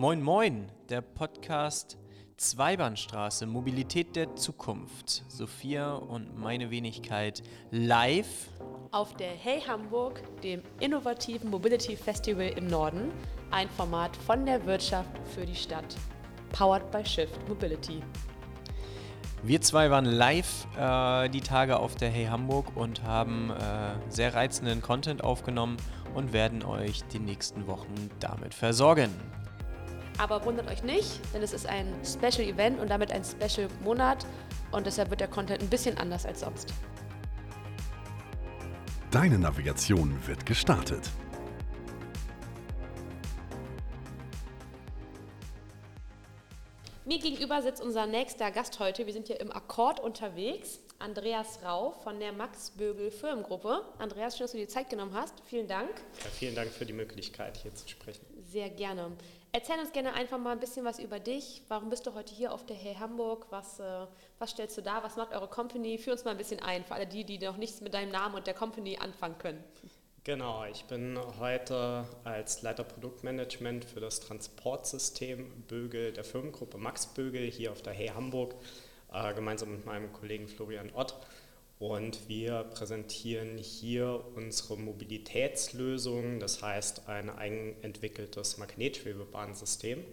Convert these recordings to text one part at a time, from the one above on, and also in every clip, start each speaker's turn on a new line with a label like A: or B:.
A: Moin Moin, der Podcast Zweibahnstraße, Mobilität der Zukunft. Sophia und meine Wenigkeit live
B: auf der Hey Hamburg, dem innovativen Mobility Festival im Norden, ein Format von der Wirtschaft für die Stadt. Powered by Shift Mobility.
A: Wir zwei waren live äh, die Tage auf der Hey Hamburg und haben äh, sehr reizenden Content aufgenommen und werden euch die nächsten Wochen damit versorgen.
B: Aber wundert euch nicht, denn es ist ein Special Event und damit ein Special Monat und deshalb wird der Content ein bisschen anders als sonst.
C: Deine Navigation wird gestartet.
B: Mir gegenüber sitzt unser nächster Gast heute. Wir sind hier im Akkord unterwegs. Andreas Rau von der Max Bögel Firmengruppe. Andreas, schön, dass du dir Zeit genommen hast. Vielen Dank.
D: Ja, vielen Dank für die Möglichkeit, hier zu sprechen.
B: Sehr gerne. Erzähl uns gerne einfach mal ein bisschen was über dich. Warum bist du heute hier auf der Hey Hamburg? Was, äh, was stellst du da? Was macht eure Company? Führ uns mal ein bisschen ein, für alle die, die noch nichts mit deinem Namen und der Company anfangen können.
D: Genau, ich bin heute als Leiter Produktmanagement für das Transportsystem Bögel der Firmengruppe Max Bögel hier auf der Hey Hamburg, äh, gemeinsam mit meinem Kollegen Florian Ott. Und wir präsentieren hier unsere Mobilitätslösung, das heißt ein eigenentwickeltes Magnetschwebebahnsystem.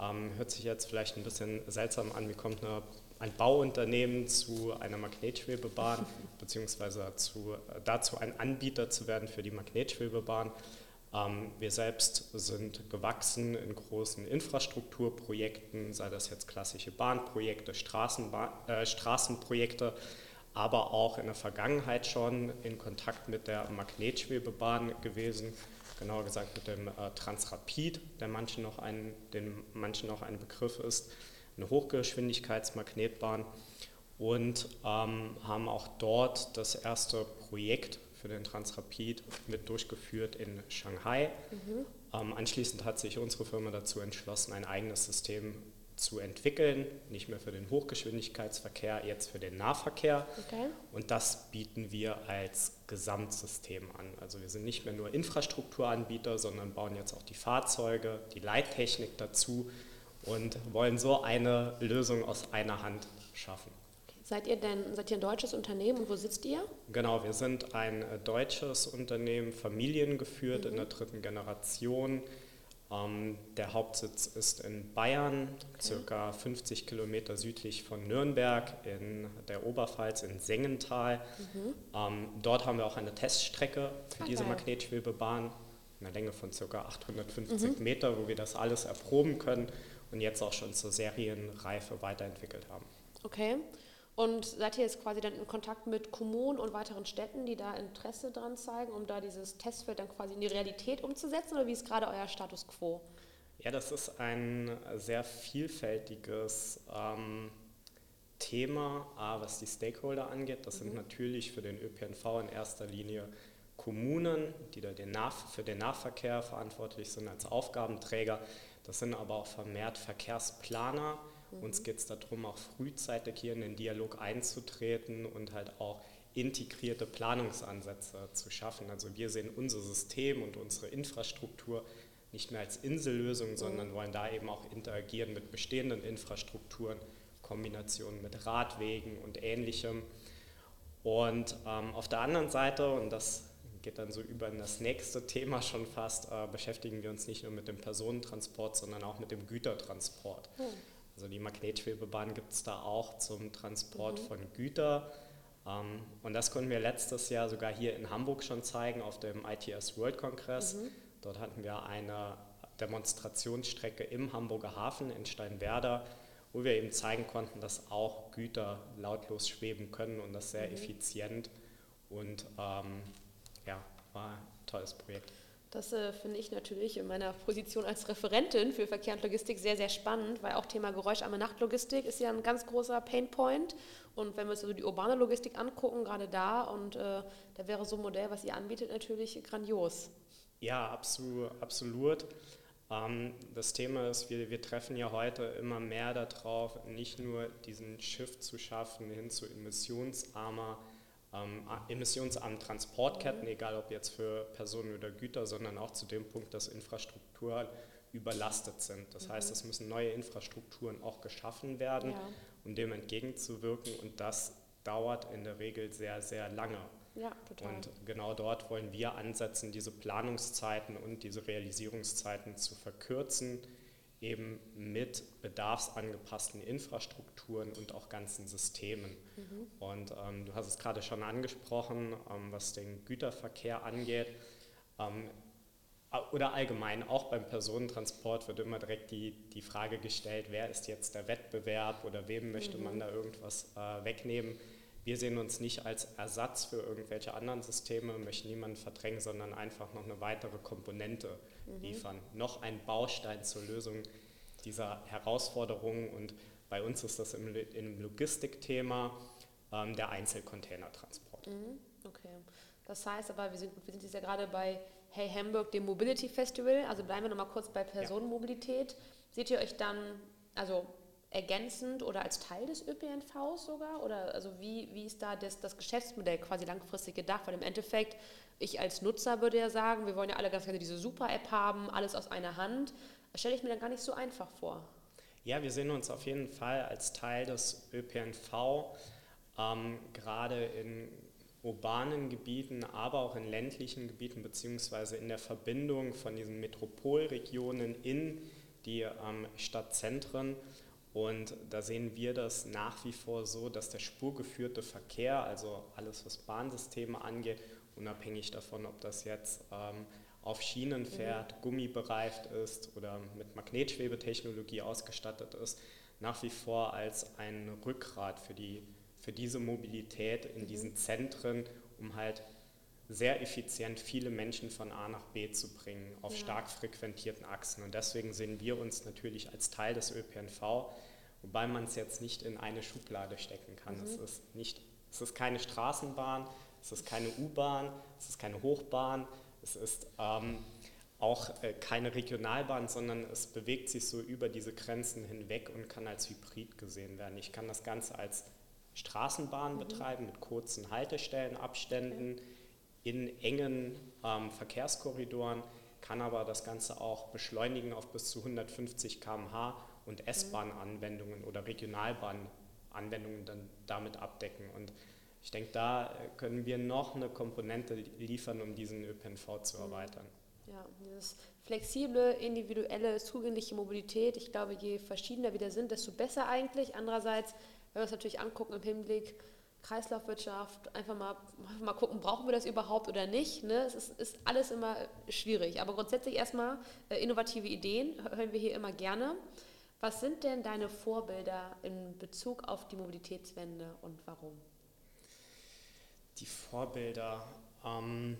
D: Ähm, hört sich jetzt vielleicht ein bisschen seltsam an, wie kommt eine ein Bauunternehmen zu einer Magnetschwebebahn, beziehungsweise zu, äh, dazu ein Anbieter zu werden für die Magnetschwebebahn. Ähm, wir selbst sind gewachsen in großen Infrastrukturprojekten, sei das jetzt klassische Bahnprojekte, Straßenba äh, Straßenprojekte, aber auch in der Vergangenheit schon in Kontakt mit der Magnetschwebebahn gewesen, genauer gesagt mit dem äh, Transrapid, der manchen noch ein, den manchen noch ein Begriff ist eine Hochgeschwindigkeitsmagnetbahn und ähm, haben auch dort das erste Projekt für den Transrapid mit durchgeführt in Shanghai. Mhm. Ähm, anschließend hat sich unsere Firma dazu entschlossen, ein eigenes System zu entwickeln, nicht mehr für den Hochgeschwindigkeitsverkehr, jetzt für den Nahverkehr. Okay. Und das bieten wir als Gesamtsystem an. Also wir sind nicht mehr nur Infrastrukturanbieter, sondern bauen jetzt auch die Fahrzeuge, die Leittechnik dazu, und wollen so eine Lösung aus einer Hand schaffen.
B: Seid ihr denn seid ihr ein deutsches Unternehmen und wo sitzt ihr?
D: Genau, wir sind ein äh, deutsches Unternehmen, familiengeführt mhm. in der dritten Generation. Ähm, der Hauptsitz ist in Bayern, okay. circa 50 Kilometer südlich von Nürnberg in der Oberpfalz in Sengenthal. Mhm. Ähm, dort haben wir auch eine Teststrecke für okay. diese Magnetschwebebahn, eine Länge von circa 850 mhm. Meter, wo wir das alles erproben können und jetzt auch schon zur Serienreife weiterentwickelt haben.
B: Okay. Und seid ihr jetzt quasi dann in Kontakt mit Kommunen und weiteren Städten, die da Interesse dran zeigen, um da dieses Testfeld dann quasi in die Realität umzusetzen? Oder wie ist gerade euer Status quo?
D: Ja, das ist ein sehr vielfältiges ähm, Thema, A, was die Stakeholder angeht. Das mhm. sind natürlich für den ÖPNV in erster Linie Kommunen, die da den für den Nahverkehr verantwortlich sind als Aufgabenträger. Das sind aber auch vermehrt Verkehrsplaner. Mhm. Uns geht es darum, auch frühzeitig hier in den Dialog einzutreten und halt auch integrierte Planungsansätze zu schaffen. Also wir sehen unser System und unsere Infrastruktur nicht mehr als Insellösung, mhm. sondern wollen da eben auch interagieren mit bestehenden Infrastrukturen, Kombinationen mit Radwegen und ähnlichem. Und ähm, auf der anderen Seite, und das geht dann so über in das nächste Thema schon fast, äh, beschäftigen wir uns nicht nur mit dem Personentransport, sondern auch mit dem Gütertransport. Mhm. Also die Magnetschwebebahn gibt es da auch zum Transport mhm. von Gütern. Ähm, und das konnten wir letztes Jahr sogar hier in Hamburg schon zeigen auf dem ITS World Congress. Mhm. Dort hatten wir eine Demonstrationsstrecke im Hamburger Hafen in Steinwerder, wo wir eben zeigen konnten, dass auch Güter lautlos schweben können und das sehr mhm. effizient und ähm, ja, war ein tolles Projekt.
B: Das äh, finde ich natürlich in meiner Position als Referentin für Verkehr und Logistik sehr, sehr spannend, weil auch Thema geräuscharme Nachtlogistik ist ja ein ganz großer Painpoint. Und wenn wir uns also die urbane Logistik angucken, gerade da, und äh, da wäre so ein Modell, was ihr anbietet, natürlich grandios.
D: Ja, absolut. absolut. Ähm, das Thema ist, wir, wir treffen ja heute immer mehr darauf, nicht nur diesen Shift zu schaffen hin zu emissionsarmer ähm, emissionsarmen Transportketten, egal ob jetzt für Personen oder Güter, sondern auch zu dem Punkt, dass Infrastruktur überlastet sind. Das mhm. heißt, es müssen neue Infrastrukturen auch geschaffen werden, ja. um dem entgegenzuwirken und das dauert in der Regel sehr, sehr lange.
B: Ja.
D: Und genau dort wollen wir ansetzen, diese Planungszeiten und diese Realisierungszeiten zu verkürzen, eben mit bedarfsangepassten Infrastrukturen und auch ganzen Systemen. Mhm. Und ähm, du hast es gerade schon angesprochen, ähm, was den Güterverkehr angeht. Ähm, oder allgemein auch beim Personentransport wird immer direkt die, die Frage gestellt, wer ist jetzt der Wettbewerb oder wem möchte mhm. man da irgendwas äh, wegnehmen. Wir sehen uns nicht als Ersatz für irgendwelche anderen Systeme, möchten niemanden verdrängen, sondern einfach noch eine weitere Komponente mhm. liefern. Noch ein Baustein zur Lösung dieser Herausforderungen. Und bei uns ist das im, im Logistikthema ähm, der Einzelcontainertransport.
B: Mhm. Okay. Das heißt aber, wir sind, wir sind jetzt ja gerade bei Hey Hamburg, dem Mobility Festival. Also bleiben wir nochmal kurz bei Personenmobilität. Ja. Seht ihr euch dann, also ergänzend oder als Teil des ÖPNVs sogar? Oder also wie, wie ist da das, das Geschäftsmodell quasi langfristig gedacht? Weil im Endeffekt, ich als Nutzer würde ja sagen, wir wollen ja alle ganz gerne diese Super-App haben, alles aus einer Hand. Das stelle ich mir dann gar nicht so einfach vor.
D: Ja, wir sehen uns auf jeden Fall als Teil des ÖPNV, ähm, gerade in urbanen Gebieten, aber auch in ländlichen Gebieten, beziehungsweise in der Verbindung von diesen Metropolregionen in die ähm, Stadtzentren. Und da sehen wir das nach wie vor so, dass der spurgeführte Verkehr, also alles, was Bahnsysteme angeht, unabhängig davon, ob das jetzt ähm, auf Schienen mhm. fährt, mhm. gummibereift ist oder mit Magnetschwebetechnologie ausgestattet ist, nach wie vor als ein Rückgrat für, die, für diese Mobilität in mhm. diesen Zentren, um halt sehr effizient viele Menschen von A nach B zu bringen auf ja. stark frequentierten Achsen. Und deswegen sehen wir uns natürlich als Teil des ÖPNV, wobei man es jetzt nicht in eine Schublade stecken kann. Mhm. Es, ist nicht, es ist keine Straßenbahn, es ist keine U-Bahn, es ist keine Hochbahn, es ist ähm, auch äh, keine Regionalbahn, sondern es bewegt sich so über diese Grenzen hinweg und kann als Hybrid gesehen werden. Ich kann das Ganze als Straßenbahn mhm. betreiben mit kurzen Haltestellenabständen. Okay in engen ähm, Verkehrskorridoren, kann aber das Ganze auch beschleunigen auf bis zu 150 km/h und S-Bahn-Anwendungen oder Regionalbahn-Anwendungen dann damit abdecken. Und ich denke, da können wir noch eine Komponente liefern, um diesen ÖPNV zu mhm. erweitern.
B: Ja, dieses flexible, individuelle, zugängliche Mobilität. Ich glaube, je verschiedener wir da sind, desto besser eigentlich. Andererseits, wenn wir uns natürlich angucken im Hinblick Kreislaufwirtschaft, einfach mal, mal gucken, brauchen wir das überhaupt oder nicht. Ne? Es ist, ist alles immer schwierig. Aber grundsätzlich erstmal äh, innovative Ideen hören wir hier immer gerne. Was sind denn deine Vorbilder in Bezug auf die Mobilitätswende und warum?
D: Die Vorbilder. Ähm,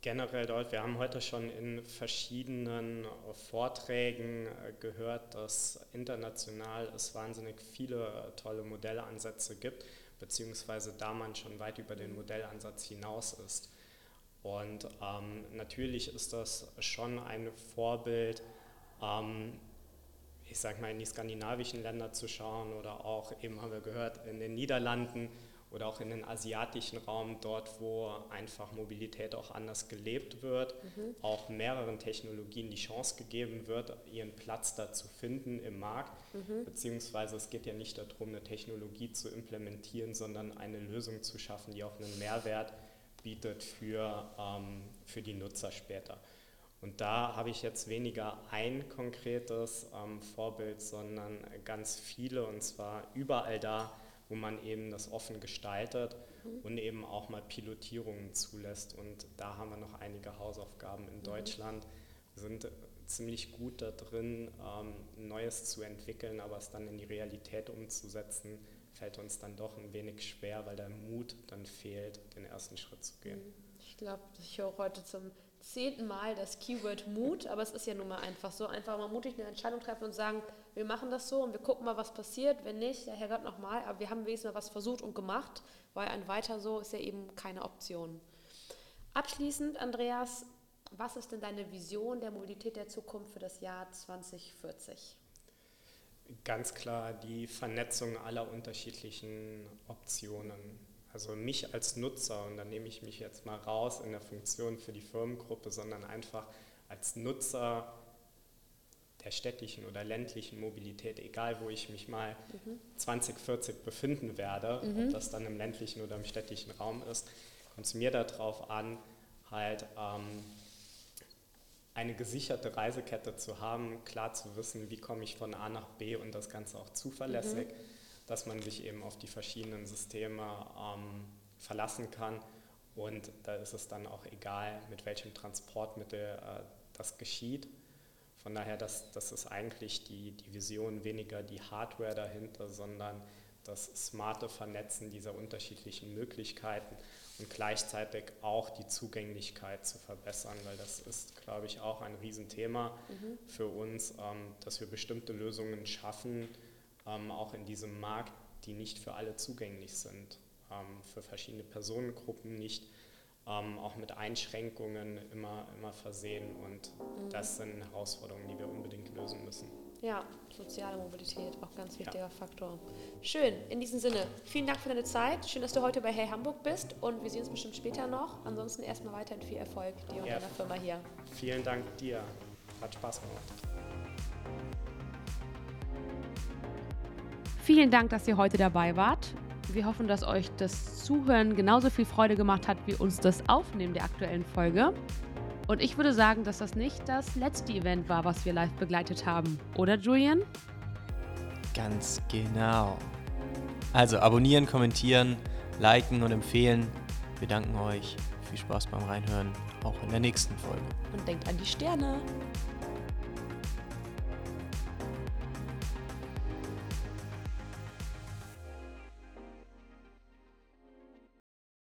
D: generell dort, wir haben heute schon in verschiedenen Vorträgen äh, gehört, dass international es wahnsinnig viele tolle Modellansätze gibt beziehungsweise da man schon weit über den Modellansatz hinaus ist. Und ähm, natürlich ist das schon ein Vorbild, ähm, ich sage mal, in die skandinavischen Länder zu schauen oder auch, eben haben wir gehört, in den Niederlanden oder auch in den asiatischen Raum, dort wo einfach Mobilität auch anders gelebt wird, mhm. auch mehreren Technologien die Chance gegeben wird, ihren Platz da zu finden im Markt, mhm. beziehungsweise es geht ja nicht darum, eine Technologie zu implementieren, sondern eine Lösung zu schaffen, die auch einen Mehrwert bietet für, ähm, für die Nutzer später. Und da habe ich jetzt weniger ein konkretes ähm, Vorbild, sondern ganz viele und zwar überall da, wo man eben das offen gestaltet mhm. und eben auch mal Pilotierungen zulässt. Und da haben wir noch einige Hausaufgaben in mhm. Deutschland. Wir sind ziemlich gut da drin, ähm, Neues zu entwickeln, aber es dann in die Realität umzusetzen, fällt uns dann doch ein wenig schwer, weil der Mut dann fehlt, den ersten Schritt zu gehen. Mhm.
B: Ich glaube, ich höre heute zum zehnten Mal das Keyword Mut, aber es ist ja nun mal einfach so, einfach mal mutig eine Entscheidung treffen und sagen, wir machen das so und wir gucken mal, was passiert. Wenn nicht, der Herrgott nochmal, aber wir haben wenigstens mal was versucht und gemacht, weil ein Weiter so ist ja eben keine Option. Abschließend, Andreas, was ist denn deine Vision der Mobilität der Zukunft für das Jahr 2040?
D: Ganz klar die Vernetzung aller unterschiedlichen Optionen also mich als Nutzer, und da nehme ich mich jetzt mal raus in der Funktion für die Firmengruppe, sondern einfach als Nutzer der städtischen oder ländlichen Mobilität, egal wo ich mich mal mhm. 2040 befinden werde, mhm. ob das dann im ländlichen oder im städtischen Raum ist, kommt es mir darauf an, halt ähm, eine gesicherte Reisekette zu haben, klar zu wissen, wie komme ich von A nach B und das Ganze auch zuverlässig, mhm. dass man sich eben auf die verschiedenen Systeme ähm, verlassen kann. Und da ist es dann auch egal, mit welchem Transportmittel äh, das geschieht. Von daher, das, das ist eigentlich die, die Vision, weniger die Hardware dahinter, sondern das smarte Vernetzen dieser unterschiedlichen Möglichkeiten und gleichzeitig auch die Zugänglichkeit zu verbessern, weil das ist, glaube ich, auch ein Riesenthema mhm. für uns, ähm, dass wir bestimmte Lösungen schaffen, ähm, auch in diesem Markt, die nicht für alle zugänglich sind, ähm, für verschiedene Personengruppen nicht, ähm, auch mit Einschränkungen immer, immer versehen und mhm. das sind Herausforderungen, die wir unbedingt lösen müssen.
B: Ja, soziale Mobilität, auch ganz wichtiger ja. Faktor. Schön, in diesem Sinne, vielen Dank für deine Zeit. Schön, dass du heute bei Hey Hamburg bist und wir sehen uns bestimmt später noch. Ansonsten erstmal weiterhin viel Erfolg dir und ja. deiner Firma hier.
D: Vielen Dank dir. Hat Spaß gemacht.
B: Vielen Dank, dass ihr heute dabei wart. Wir hoffen, dass euch das Zuhören genauso viel Freude gemacht hat wie uns das Aufnehmen der aktuellen Folge. Und ich würde sagen, dass das nicht das letzte Event war, was wir live begleitet haben. Oder, Julian?
A: Ganz genau. Also abonnieren, kommentieren, liken und empfehlen. Wir danken euch. Viel Spaß beim Reinhören, auch in der nächsten Folge.
B: Und denkt an die Sterne.